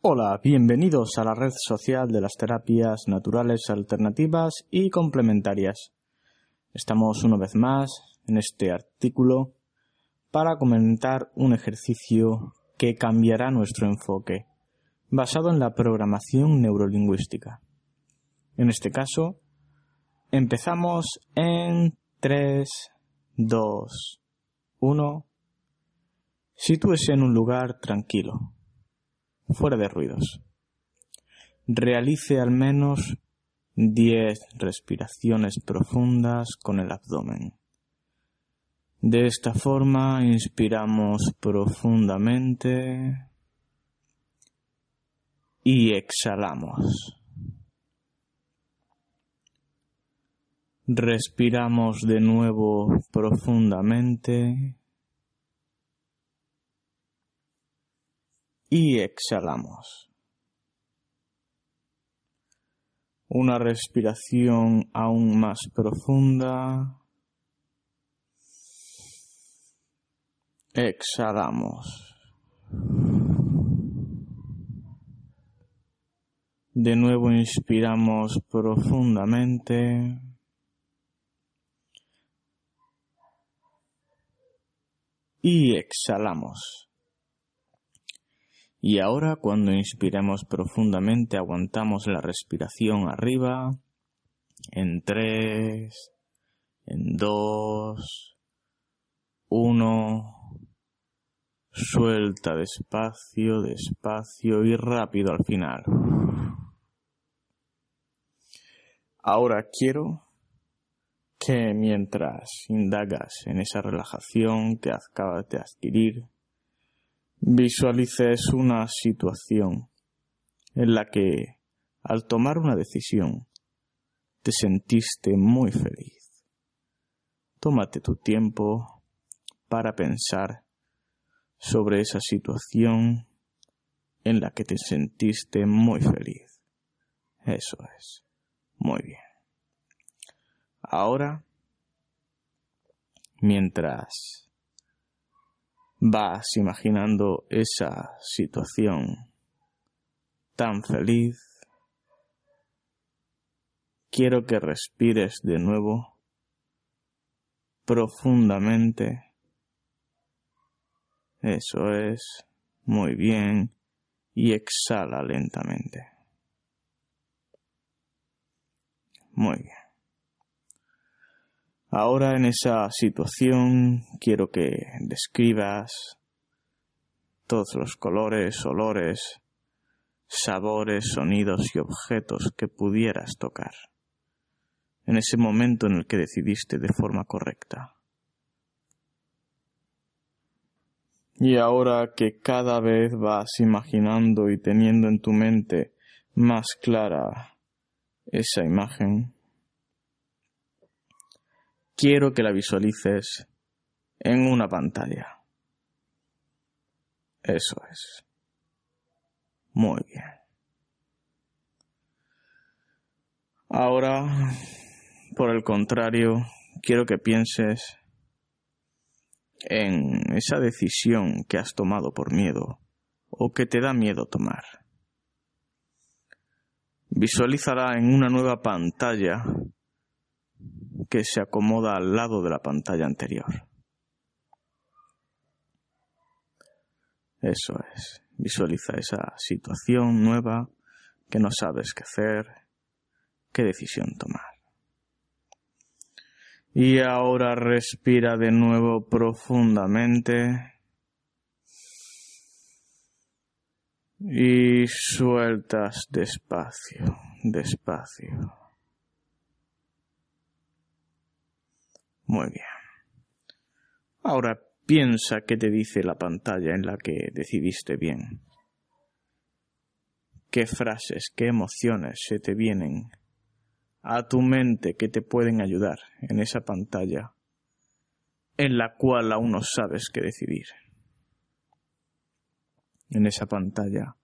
Hola, bienvenidos a la red social de las terapias naturales alternativas y complementarias. Estamos una vez más en este artículo para comentar un ejercicio que cambiará nuestro enfoque, basado en la programación neurolingüística. En este caso, empezamos en 3, 2, 1. Sitúese en un lugar tranquilo fuera de ruidos. Realice al menos 10 respiraciones profundas con el abdomen. De esta forma inspiramos profundamente y exhalamos. Respiramos de nuevo profundamente y exhalamos. Una respiración aún más profunda. Exhalamos. De nuevo inspiramos profundamente. Y exhalamos. Y ahora cuando inspiramos profundamente aguantamos la respiración arriba en 3, en 2, 1, suelta despacio, despacio y rápido al final. Ahora quiero que mientras indagas en esa relajación que acabas de adquirir, Visualices una situación en la que, al tomar una decisión, te sentiste muy feliz. Tómate tu tiempo para pensar sobre esa situación en la que te sentiste muy feliz. Eso es. Muy bien. Ahora, mientras vas imaginando esa situación tan feliz, quiero que respires de nuevo profundamente. Eso es, muy bien, y exhala lentamente. Muy bien. Ahora en esa situación quiero que describas todos los colores, olores, sabores, sonidos y objetos que pudieras tocar en ese momento en el que decidiste de forma correcta. Y ahora que cada vez vas imaginando y teniendo en tu mente más clara esa imagen, quiero que la visualices en una pantalla. Eso es. Muy bien. Ahora, por el contrario, quiero que pienses en esa decisión que has tomado por miedo o que te da miedo tomar. Visualízala en una nueva pantalla que se acomoda al lado de la pantalla anterior. Eso es. Visualiza esa situación nueva que no sabes qué hacer, qué decisión tomar. Y ahora respira de nuevo profundamente. Y sueltas despacio, despacio. Muy bien. Ahora piensa qué te dice la pantalla en la que decidiste bien. ¿Qué frases, qué emociones se te vienen a tu mente que te pueden ayudar en esa pantalla en la cual aún no sabes qué decidir? En esa pantalla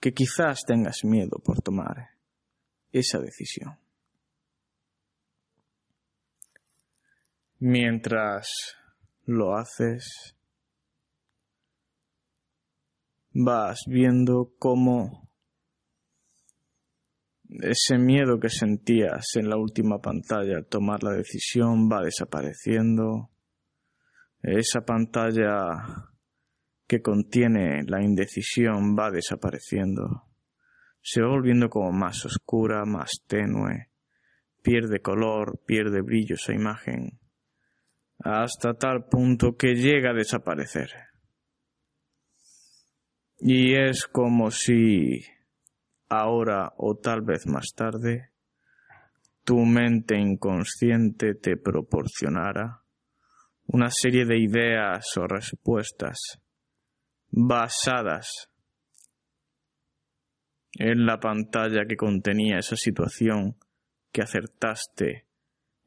que quizás tengas miedo por tomar esa decisión. Mientras lo haces, vas viendo cómo ese miedo que sentías en la última pantalla al tomar la decisión va desapareciendo. Esa pantalla que contiene la indecisión va desapareciendo. Se va volviendo como más oscura, más tenue. Pierde color, pierde brillo esa imagen. Hasta tal punto que llega a desaparecer. Y es como si ahora o tal vez más tarde tu mente inconsciente te proporcionara una serie de ideas o respuestas basadas en la pantalla que contenía esa situación que acertaste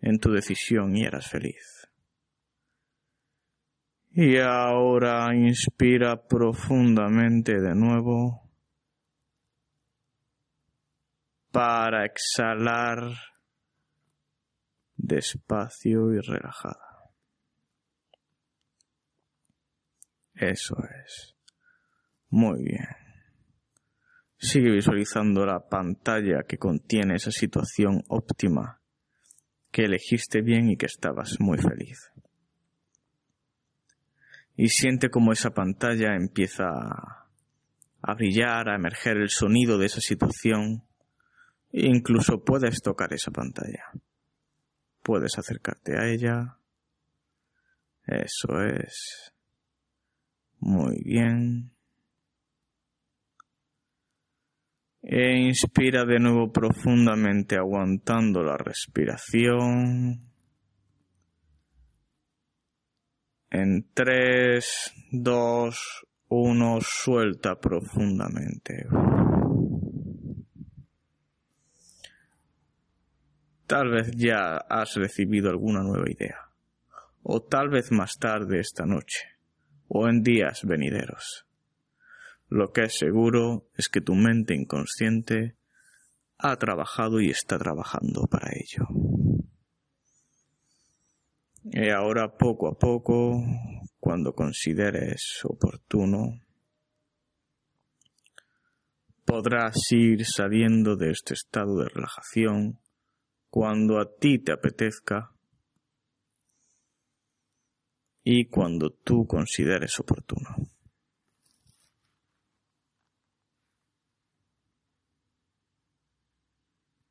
en tu decisión y eras feliz. Y ahora inspira profundamente de nuevo para exhalar despacio y relajada. Eso es. Muy bien. Sigue visualizando la pantalla que contiene esa situación óptima que elegiste bien y que estabas muy feliz y siente como esa pantalla empieza a brillar, a emerger el sonido de esa situación. E incluso puedes tocar esa pantalla. Puedes acercarte a ella. Eso es. Muy bien. E inspira de nuevo profundamente aguantando la respiración. En 3, 2, 1, suelta profundamente. Tal vez ya has recibido alguna nueva idea, o tal vez más tarde esta noche, o en días venideros. Lo que es seguro es que tu mente inconsciente ha trabajado y está trabajando para ello. Y ahora poco a poco, cuando consideres oportuno, podrás ir saliendo de este estado de relajación cuando a ti te apetezca y cuando tú consideres oportuno.